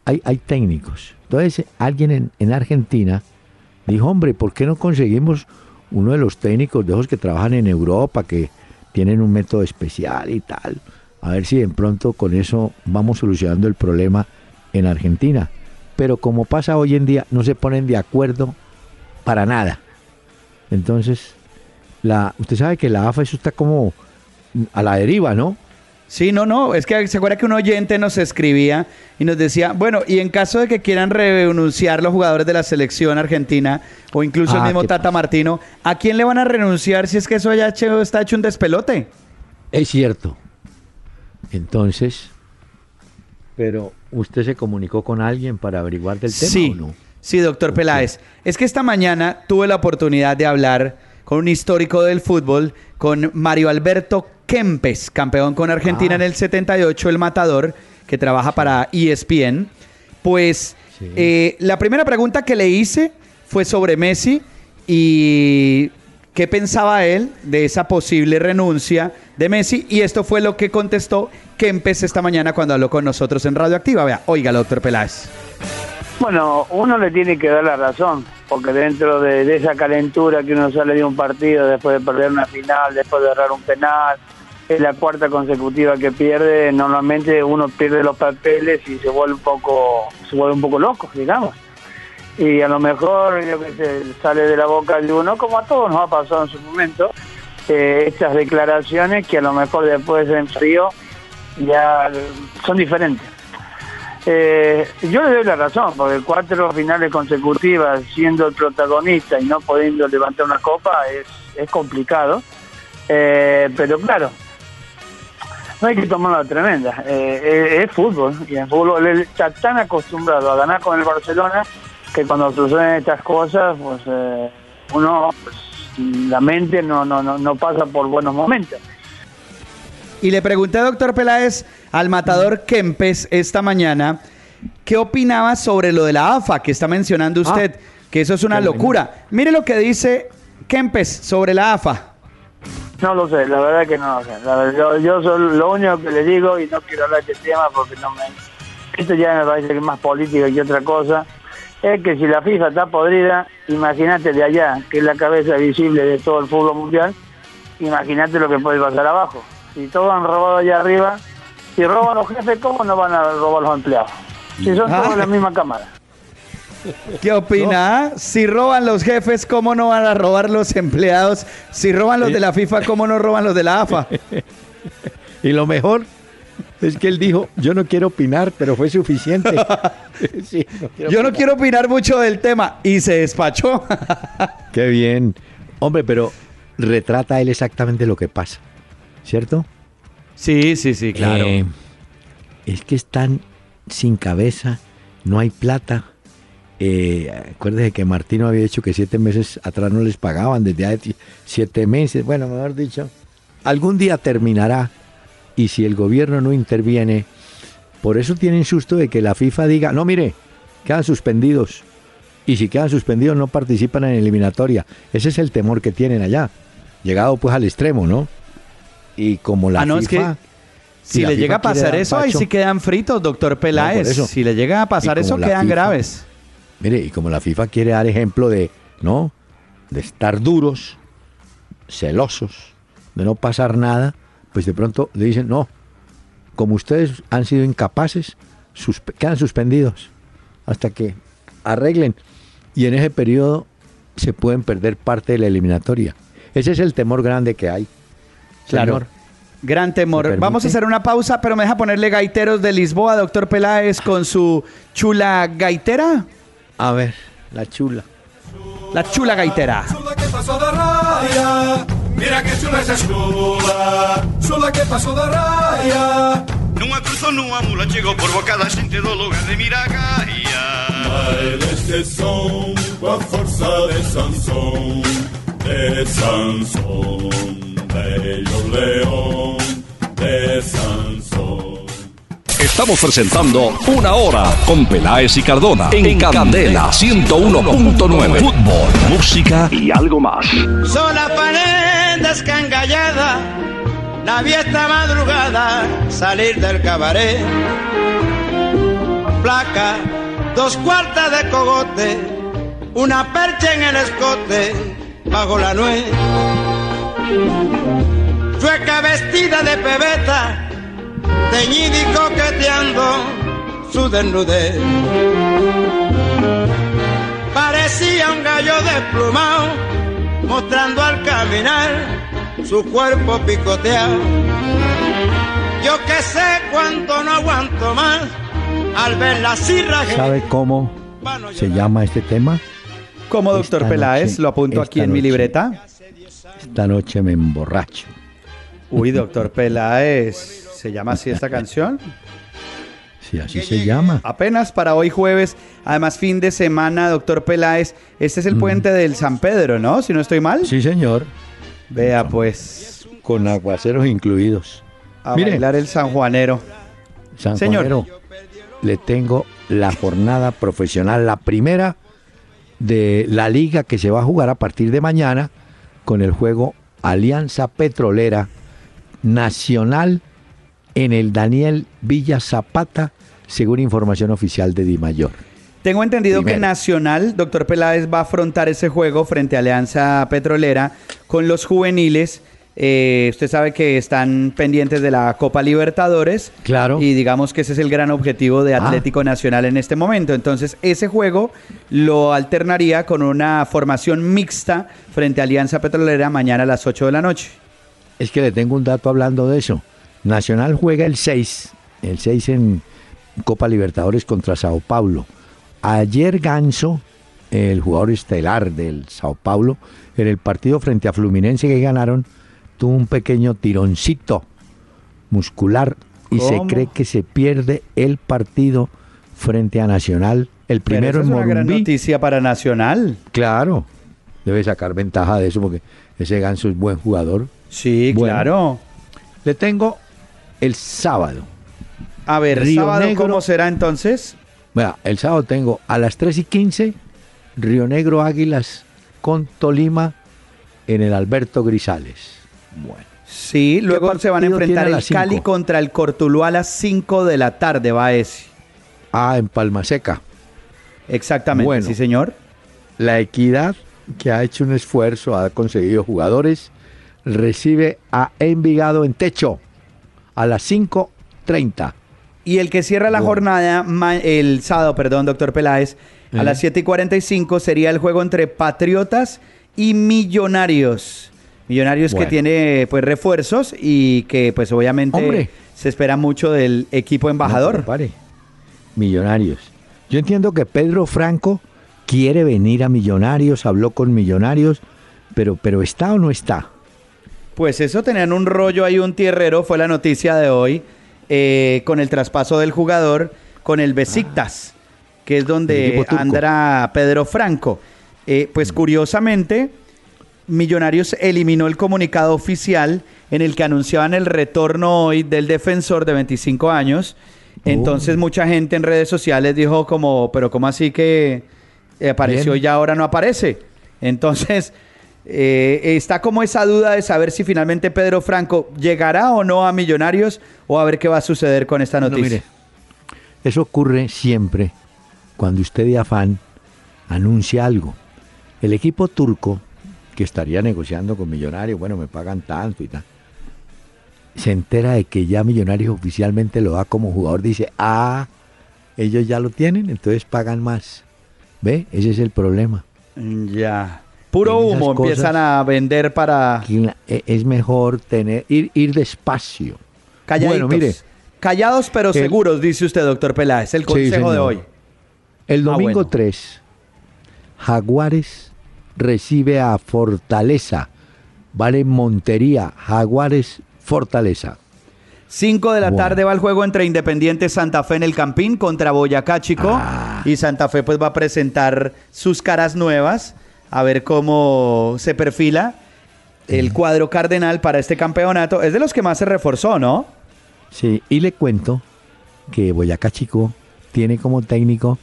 hay, hay técnicos. Entonces alguien en, en Argentina dijo, hombre, ¿por qué no conseguimos uno de los técnicos de esos que trabajan en Europa, que tienen un método especial y tal? A ver si de pronto con eso vamos solucionando el problema en Argentina. Pero como pasa hoy en día, no se ponen de acuerdo para nada. Entonces, usted sabe que la AFA eso está como a la deriva, ¿no? Sí, no, no, es que se acuerda que un oyente nos escribía y nos decía, bueno, y en caso de que quieran renunciar los jugadores de la selección argentina o incluso el Ah, mismo ¿qué Tata pasa? Martino, ¿a quién le van a renunciar si es que eso ya hecho- está hecho un despelote? Es cierto. Entonces, pero usted se comunicó con alguien para averiguar del tema Sí, o no? sí, doctor Peláez. Es que esta mañana tuve la oportunidad de hablar con un histórico del fútbol, con Mario Alberto Kempes, campeón con Argentina Ah. en el 78, el matador, que trabaja para ESPN. Pues Sí. eh, la primera pregunta que le hice fue sobre Messi y qué pensaba él de esa posible renuncia de Messi. Y esto fue lo que contestó Kempes esta mañana cuando habló con nosotros en Radioactiva. Vea, oiga, doctor Peláez. Bueno, uno le tiene que dar la razón, porque dentro de, de esa calentura que uno sale de un partido después de perder una final, después de errar un penal, la cuarta consecutiva que pierde, normalmente uno pierde los papeles y se vuelve un poco, se vuelve un poco loco, digamos. Y a lo mejor, qué sé, sale de la boca de uno, como a todos nos ha pasado en su momento, eh, estas declaraciones que a lo mejor después en frío ya son diferentes. Eh, yo le doy la razón, porque cuatro finales consecutivas siendo el protagonista y no pudiendo levantar una copa es, es complicado. Eh, pero claro, no hay que tomarlo a tremenda. Eh, es, es fútbol y en fútbol él está tan acostumbrado a ganar con el Barcelona que cuando suceden estas cosas, pues eh, uno, pues, la mente no, no, no, no pasa por buenos momentos. Y le pregunté, doctor Peláez, al matador Kempes esta mañana, ¿qué opinaba sobre lo de la AFA que está mencionando Ah. usted? que eso es una locura. Mire lo que dice Kempes sobre la AFA. No lo sé, la verdad que no lo sé. Verdad, yo, yo soy lo único que le digo y no quiero hablar de este tema porque no me... Esto ya me parece que es más política que otra cosa. Es que si la FIFA está podrida, imagínate de allá, que es la cabeza visible de todo el fútbol mundial, imagínate lo que puede pasar abajo. Si todos han robado allá arriba, si roban los jefes, ¿cómo no van a robar los empleados? Si son Ah. todos la misma cámara. ¿Qué opina? Si roban los jefes, ¿cómo no van a robar los empleados? Si roban los de la FIFA, ¿cómo no roban los de la AFA? Y lo mejor es que él dijo, yo no quiero opinar, pero fue suficiente. Sí, no quiero Yo no quiero opinar mucho del tema. Y se despachó. Qué bien. Hombre, pero retrata él exactamente lo que pasa, ¿cierto? Sí, sí, sí, claro. Eh, es que están sin cabeza, no hay plata. Eh, acuérdese que Martino había dicho que siete meses atrás no les pagaban, desde hace siete meses. Bueno, mejor dicho, algún día terminará y si el gobierno no interviene, por eso tienen susto de que la FIFA diga, no, mire, quedan suspendidos. Y si quedan suspendidos no participan en eliminatoria. Ese es el temor que tienen allá. Llegado pues al extremo, ¿no? Y como la Ah, no, es FIFA... que Si le FIFA llega a pasar eso, ahí sí quedan fritos, doctor Peláez. Si le llega a pasar eso, quedan FIFA- graves. Mire, y como la FIFA quiere dar ejemplo de, ¿no? De estar duros, celosos, de no pasar nada, pues de pronto le dicen, no, como ustedes han sido incapaces, suspe- quedan suspendidos hasta que arreglen. Y en ese periodo se pueden perder parte de la eliminatoria. Ese es el temor grande que hay. Claro. Señor. Gran temor. Vamos a hacer una pausa, pero me deja ponerle gaiteros de Lisboa, doctor Peláez, con su chula gaitera. A ver, la chula. La chula gaitera. Chula que passou da raia Mira que chula esa chula Chula que passou da raia Nunha cruzou nunha mula Chegou por bocada xente do lugar de Miragaia. Baila este son Coa forza de Sansón. De Sansón Bello león. De Sansón Estamos presentando Una Hora con Peláez y Cardona en Candela 101.9. Fútbol, música y algo más. Sola pared descangallada, la vi esta madrugada salir del cabaret. Placa, dos cuartas de cogote, una percha en el escote, bajo la nuez. Chueca vestida de pebeta, teñida y coqueteando su desnudez. Parecía un gallo desplumado, mostrando al caminar su cuerpo picoteado. Yo que sé cuánto no aguanto más al ver la cirra ¿Sabe cómo se llama este tema? Como doctor Esta Peláez, noche- lo apunto aquí en mi noche. libreta. Esta noche me emborracho. Uy, doctor Peláez, ¿se llama así esta canción? Sí, así se llama. Apenas para hoy jueves, además fin de semana, doctor Peláez. Este es el Mm. puente del San Pedro, ¿no? Si no estoy mal. Sí, señor. Vea pues, Con aguaceros incluidos. a Mire. bailar el sanjuanero. San Señor. Juanero, le tengo la jornada profesional, la primera de la liga que se va a jugar a partir de mañana con el juego Alianza Petrolera Nacional en el Daniel Villa Zapata, según información oficial de Di Mayor. Tengo entendido que. Nacional, doctor Peláez, va a afrontar ese juego frente a Alianza Petrolera con los juveniles. Eh, usted sabe que están pendientes de la Copa Libertadores. Claro. Y digamos que ese es el gran objetivo de Ah. Atlético Nacional en este momento. Entonces, ese juego lo alternaría con una formación mixta frente a Alianza Petrolera mañana a las 8 de la noche. Es que le tengo un dato hablando de eso. Nacional juega el 6, el 6 en Copa Libertadores contra Sao Paulo. Ayer Ganso, el jugador estelar del Sao Paulo, en el partido frente a Fluminense que ganaron, tuvo un pequeño tironcito muscular y se cree que se pierde el partido frente a Nacional. El Pero primero esa es en una gran noticia para Nacional. Claro, debe sacar ventaja de eso porque ese Ganso es buen jugador. Sí, Bueno. claro. Le tengo el sábado. A ver, Río sábado, Negro. ¿cómo será entonces? Vea, el sábado tengo a las 3 y 15 Río Negro Águilas con Tolima en el Alberto Grisales. Bueno. Sí, luego se van a enfrentar el cinco? Cali contra el Cortuluá a las 5 de la tarde, va ese. Ah, en Palma Seca. Exactamente, Bueno. sí señor. La Equidad, que ha hecho un esfuerzo, ha conseguido jugadores, recibe a Envigado en techo a las 5.30. Y el que cierra la jornada, el sábado, perdón, doctor Peláez, a las 7 y 45 sería el juego entre Patriotas y Millonarios. Millonarios que tiene pues refuerzos y que pues obviamente Hombre. se espera mucho del equipo embajador. No, pare. Millonarios. Yo entiendo que Pedro Franco quiere venir a Millonarios, habló con Millonarios, pero, pero ¿está o no está? Pues eso tenían un rollo ahí, un tierrero, fue la noticia de hoy, eh, con el traspaso del jugador con el Besiktas, que es donde andará Pedro Franco. Eh, pues curiosamente, Millonarios eliminó el comunicado oficial en el que anunciaban el retorno hoy del defensor de 25 años. Entonces mucha gente en redes sociales dijo como, pero ¿cómo así que eh, apareció Bien. y ahora no aparece? Entonces eh, está como esa duda de saber si finalmente Pedro Franco llegará o no a Millonarios o a ver qué va a suceder con esta No, noticia. mire, eso ocurre siempre cuando usted de afán anuncia algo. El equipo turco, que estaría negociando con Millonarios, bueno, me pagan tanto y tal, se entera de que ya Millonarios oficialmente lo da como jugador, dice, ah, ellos ya lo tienen, entonces pagan más. ¿Ve? Ese es el problema. Ya. Puro humo empiezan a vender para E- Es mejor tener, ir, ir despacio. calladitos. Bueno, mire, Callados pero El- seguros, dice usted, doctor Peláez. El Sí, consejo de hoy. El Ah, domingo bueno. 3, Jaguares recibe a Fortaleza. Vale Montería, Jaguares, Fortaleza. 5 de la Bueno. tarde va el juego entre Independiente Santa Fe en el Campín contra Boyacá Chico. Ah. Y Santa Fe pues va a presentar sus caras nuevas. A ver cómo se perfila el cuadro cardenal para este campeonato. Es de los que más se reforzó, ¿no? Sí, y le cuento que Boyacá Chico tiene como técnico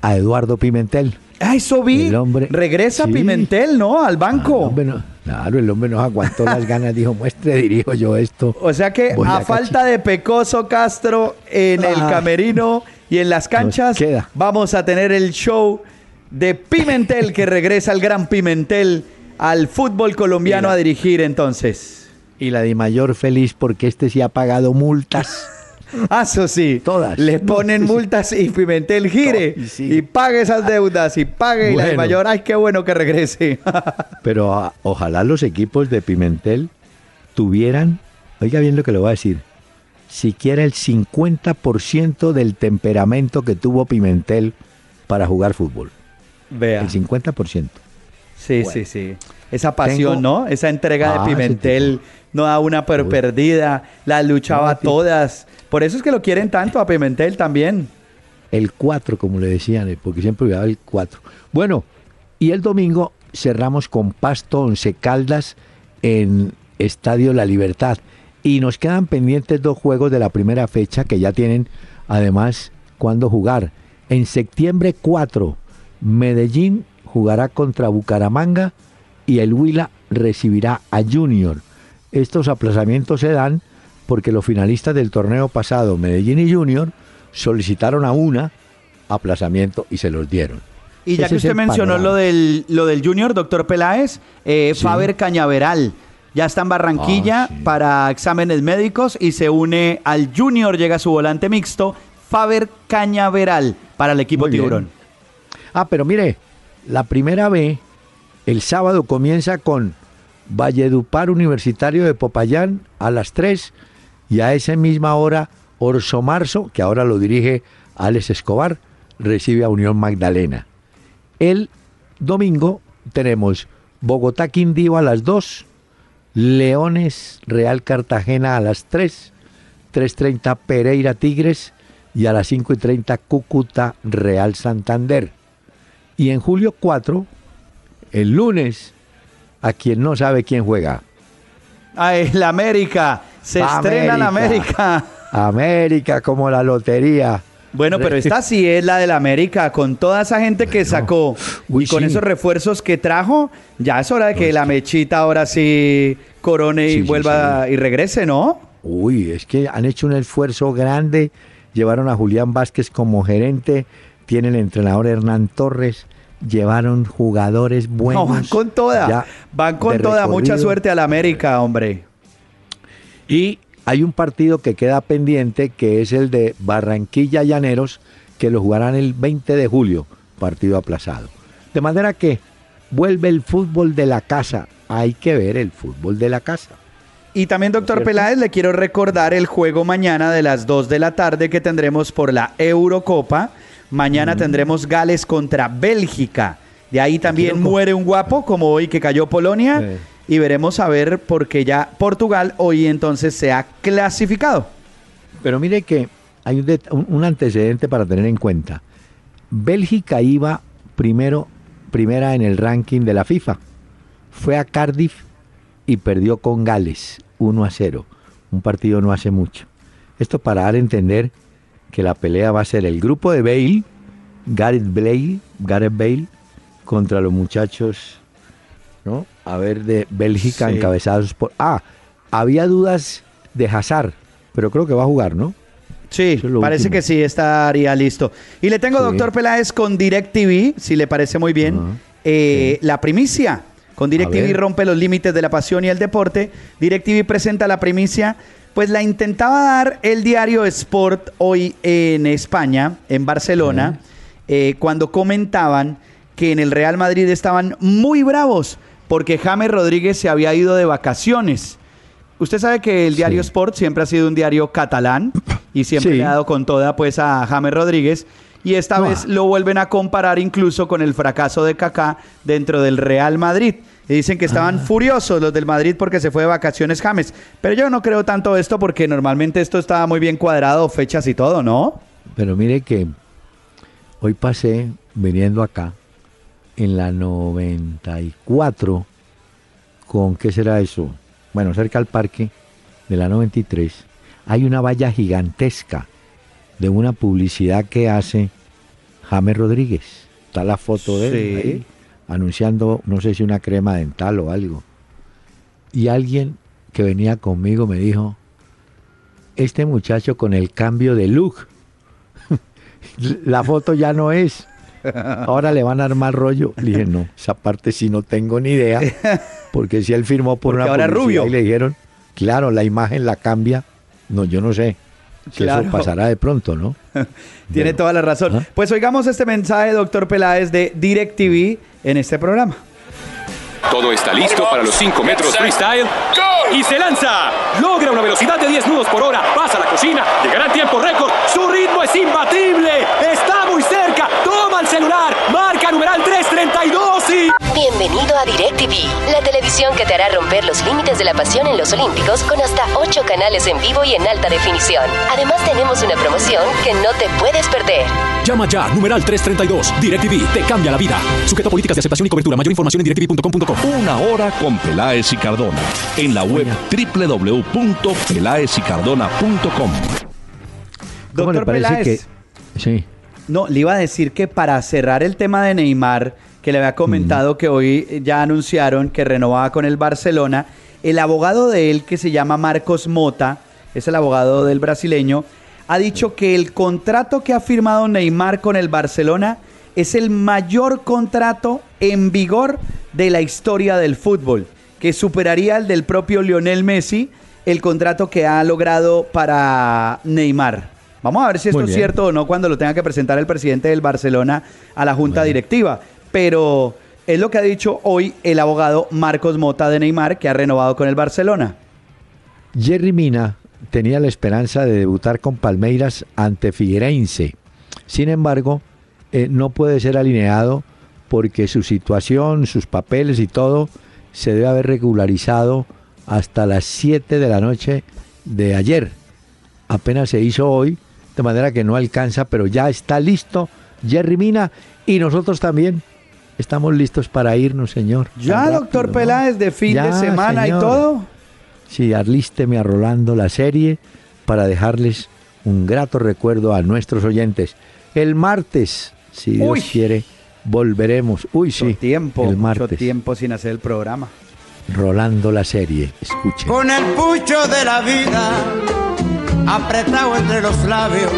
a Eduardo Pimentel. Ah, eso vi. El hombre- Regresa Sí. Pimentel, ¿no? Al Ah, banco. el hombre no- claro, el hombre nos aguantó las ganas, dijo, muestre, dirijo yo esto. O sea que a falta de Pecoso Castro en el Ah. camerino y en las canchas, queda. vamos a tener el show de Pimentel que regresa el gran Pimentel al fútbol colombiano a dirigir entonces. Y la de mayor feliz porque este sí ha pagado multas. Ah, eso sí. Todas. Le ponen multas y Pimentel gire No, y sí. y pague esas deudas y pague y la de mayor, ay, qué bueno que regrese. Pero ah, ojalá los equipos de Pimentel tuvieran, oiga bien lo que le voy a decir, siquiera el 50% del temperamento que tuvo Pimentel para jugar fútbol. Vea. El 50%. Sí, Bueno. sí, sí. Esa pasión, Tengo- ¿no? Esa entrega Ah, de ese Pimentel no da una per perdida, la luchaba No, todas. Por eso es que lo quieren tanto a Pimentel también. El 4, como le decían, eh, porque siempre olvidaba el 4. Bueno, y el domingo cerramos con Pasto Once Caldas en Estadio La Libertad. Y nos quedan pendientes dos juegos de la primera fecha que ya tienen además cuándo jugar. En septiembre 4, Medellín jugará contra Bucaramanga y el Huila recibirá a Junior. Estos aplazamientos se dan porque los finalistas del torneo pasado, Medellín y Junior, solicitaron a una aplazamiento y se los dieron. Y ya Ese que usted mencionó panorama. lo del, lo del Junior, doctor Peláez, eh, Sí. Faber Cañaveral ya está en Barranquilla Ah, sí. para exámenes médicos y se une al Junior, llega su volante mixto, Faber Cañaveral, para el equipo Muy bien. Ah, pero mire, la primera B, el sábado comienza con Valledupar Universitario de Popayán a las 3 y a esa misma hora Orso Marzo, que ahora lo dirige Alex Escobar, recibe a Unión Magdalena. El domingo tenemos Bogotá Quindío a las 2, Leones Real Cartagena a las 3, 3.30 Pereira Tigres y a las 5.30 Cúcuta Real Santander. Y en julio 4, el lunes, a quien no sabe quién juega. Ah, el América Se estrena en América. América como la lotería. Bueno, pero esta sí es la del América, con toda esa gente que sacó y con esos refuerzos que trajo, ya es hora de que la mechita ahora sí corone y vuelva y regrese, ¿no? Uy, es que han hecho un esfuerzo grande, llevaron a Julián Vázquez como gerente, tienen el entrenador Hernán Torres, llevaron jugadores buenos. van con toda, van con toda, mucha suerte a la América, hombre. Y hay un partido que queda pendiente, que es el de Barranquilla Llaneros, que lo jugarán el 20 de julio, partido aplazado. De manera que vuelve el fútbol de la casa. Hay que ver el fútbol de la casa. Y también, doctor Peláez, le quiero recordar el juego mañana de las 2 de la tarde que tendremos por la Eurocopa. Mañana tendremos Gales contra Bélgica. De ahí también muere un guapo, como hoy que cayó Polonia y veremos a ver por qué ya Portugal hoy entonces se ha clasificado. Pero mire que hay un, antecedente para tener en cuenta. Bélgica iba primero, primera en el ranking de la FIFA. Fue a Cardiff y perdió con Gales 1 a 0. Un partido no hace mucho. Esto para dar a entender que la pelea va a ser el grupo de Bale, Gareth Bale, Gareth Bale contra los muchachos ¿no? A ver, de Bélgica encabezados por... Ah, había dudas de Hazard, pero creo que va a jugar, ¿no? Sí, parece que sí, estaría listo. Y le tengo, doctor Peláez, con DirecTV, si le parece muy bien, eh, la primicia. Con DirecTV rompe los límites de la pasión y el deporte. DirecTV presenta la primicia, pues la intentaba dar el diario Sport hoy en España, en Barcelona, eh, cuando comentaban que en el Real Madrid estaban muy bravos porque James Rodríguez se había ido de vacaciones. Usted sabe que el diario Sport siempre ha sido un diario catalán y siempre le ha dado con toda pues a James Rodríguez y esta vez lo vuelven a comparar incluso con el fracaso de Kaká dentro del Real Madrid. Y dicen que estaban ah. furiosos los del Madrid porque se fue de vacaciones James. Pero yo no creo tanto esto porque normalmente esto estaba muy bien cuadrado, fechas y todo, ¿no? Pero mire que hoy pasé viniendo acá en la 94 con, ¿qué será eso? Bueno, cerca al parque de la 93, hay una valla gigantesca de una publicidad que hace James Rodríguez. Está la foto de él ahí, anunciando, no sé si una crema dental o algo. Y alguien que venía conmigo me dijo, este muchacho con el cambio de look, la foto ya no es ahora le van a armar rollo. Le dije, no, esa parte sí no tengo ni idea, porque si él firmó por una ahora rubio. y le dijeron, claro, la imagen la cambia, no, yo no sé. Si eso pasará de pronto, ¿no? Tiene toda la razón. Pues oigamos este mensaje, doctor Peláez, de DirecTV en este programa. Todo está listo para los 5 metros freestyle. Y se lanza. Logra una velocidad de 10 nudos por hora. Pasa a la cocina. Llegará en tiempo récord. Su ritmo es imbatible. Está muy cerca. Toma el celular. Marca numeral 332 y... Bienvenido a DirecTV, la televisión que te hará romper los límites de la pasión en los Olímpicos con hasta 8 canales en vivo y en alta definición. Además tenemos una promoción que no te puedes perder. Llama ya, numeral 332. DirecTV te cambia la vida. Sujeto a políticas de aceptación y cobertura. Mayor información en directv.com.co. Una hora con Peláez y Cardona. En la web www.pelaezicardona.com. Doctor Peláez. Sí. No, le iba a decir que para cerrar el tema de Neymar que le había comentado que hoy ya anunciaron que renovaba con el Barcelona. El abogado de él, que se llama Marcos Mota, es el abogado del brasileño, ha dicho que el contrato que ha firmado Neymar con el Barcelona es el mayor contrato en vigor de la historia del fútbol, que superaría el del propio Lionel Messi, el contrato que ha logrado para Neymar. Vamos a ver si esto es cierto o no cuando lo tenga que presentar el presidente del Barcelona a la junta directiva pero es lo que ha dicho hoy el abogado Marcos Mota de Neymar, que ha renovado con el Barcelona. Jerry Mina tenía la esperanza de debutar con Palmeiras ante Figueirense. Sin embargo, eh, no puede ser alineado porque su situación, sus papeles y todo se debe haber regularizado hasta las 7 de la noche de ayer. Apenas se hizo hoy, de manera que no alcanza, pero ya está listo Jerry Mina y nosotros también Estamos listos para irnos, señor. Ya, doctor Peláez, de fin de semana y todo. Sí, arlísteme a Rolando la serie para dejarles un grato recuerdo a nuestros oyentes. El martes, si Dios Uy. quiere, volveremos. Uy, sí. Mucho tiempo, el mucho martes. tiempo sin hacer el programa. Rolando la serie. Escuchen. Con el pucho de la vida apretado entre los labios,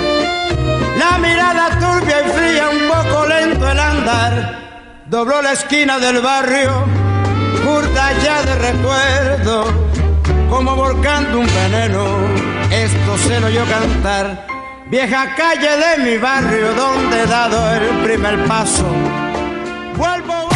la mirada turbia y fría, un poco lento el andar, dobló la esquina del barrio, curta ya de recuerdo, como volcando un veneno, esto se lo oyó cantar, vieja calle de mi barrio donde he dado el primer paso, vuelvo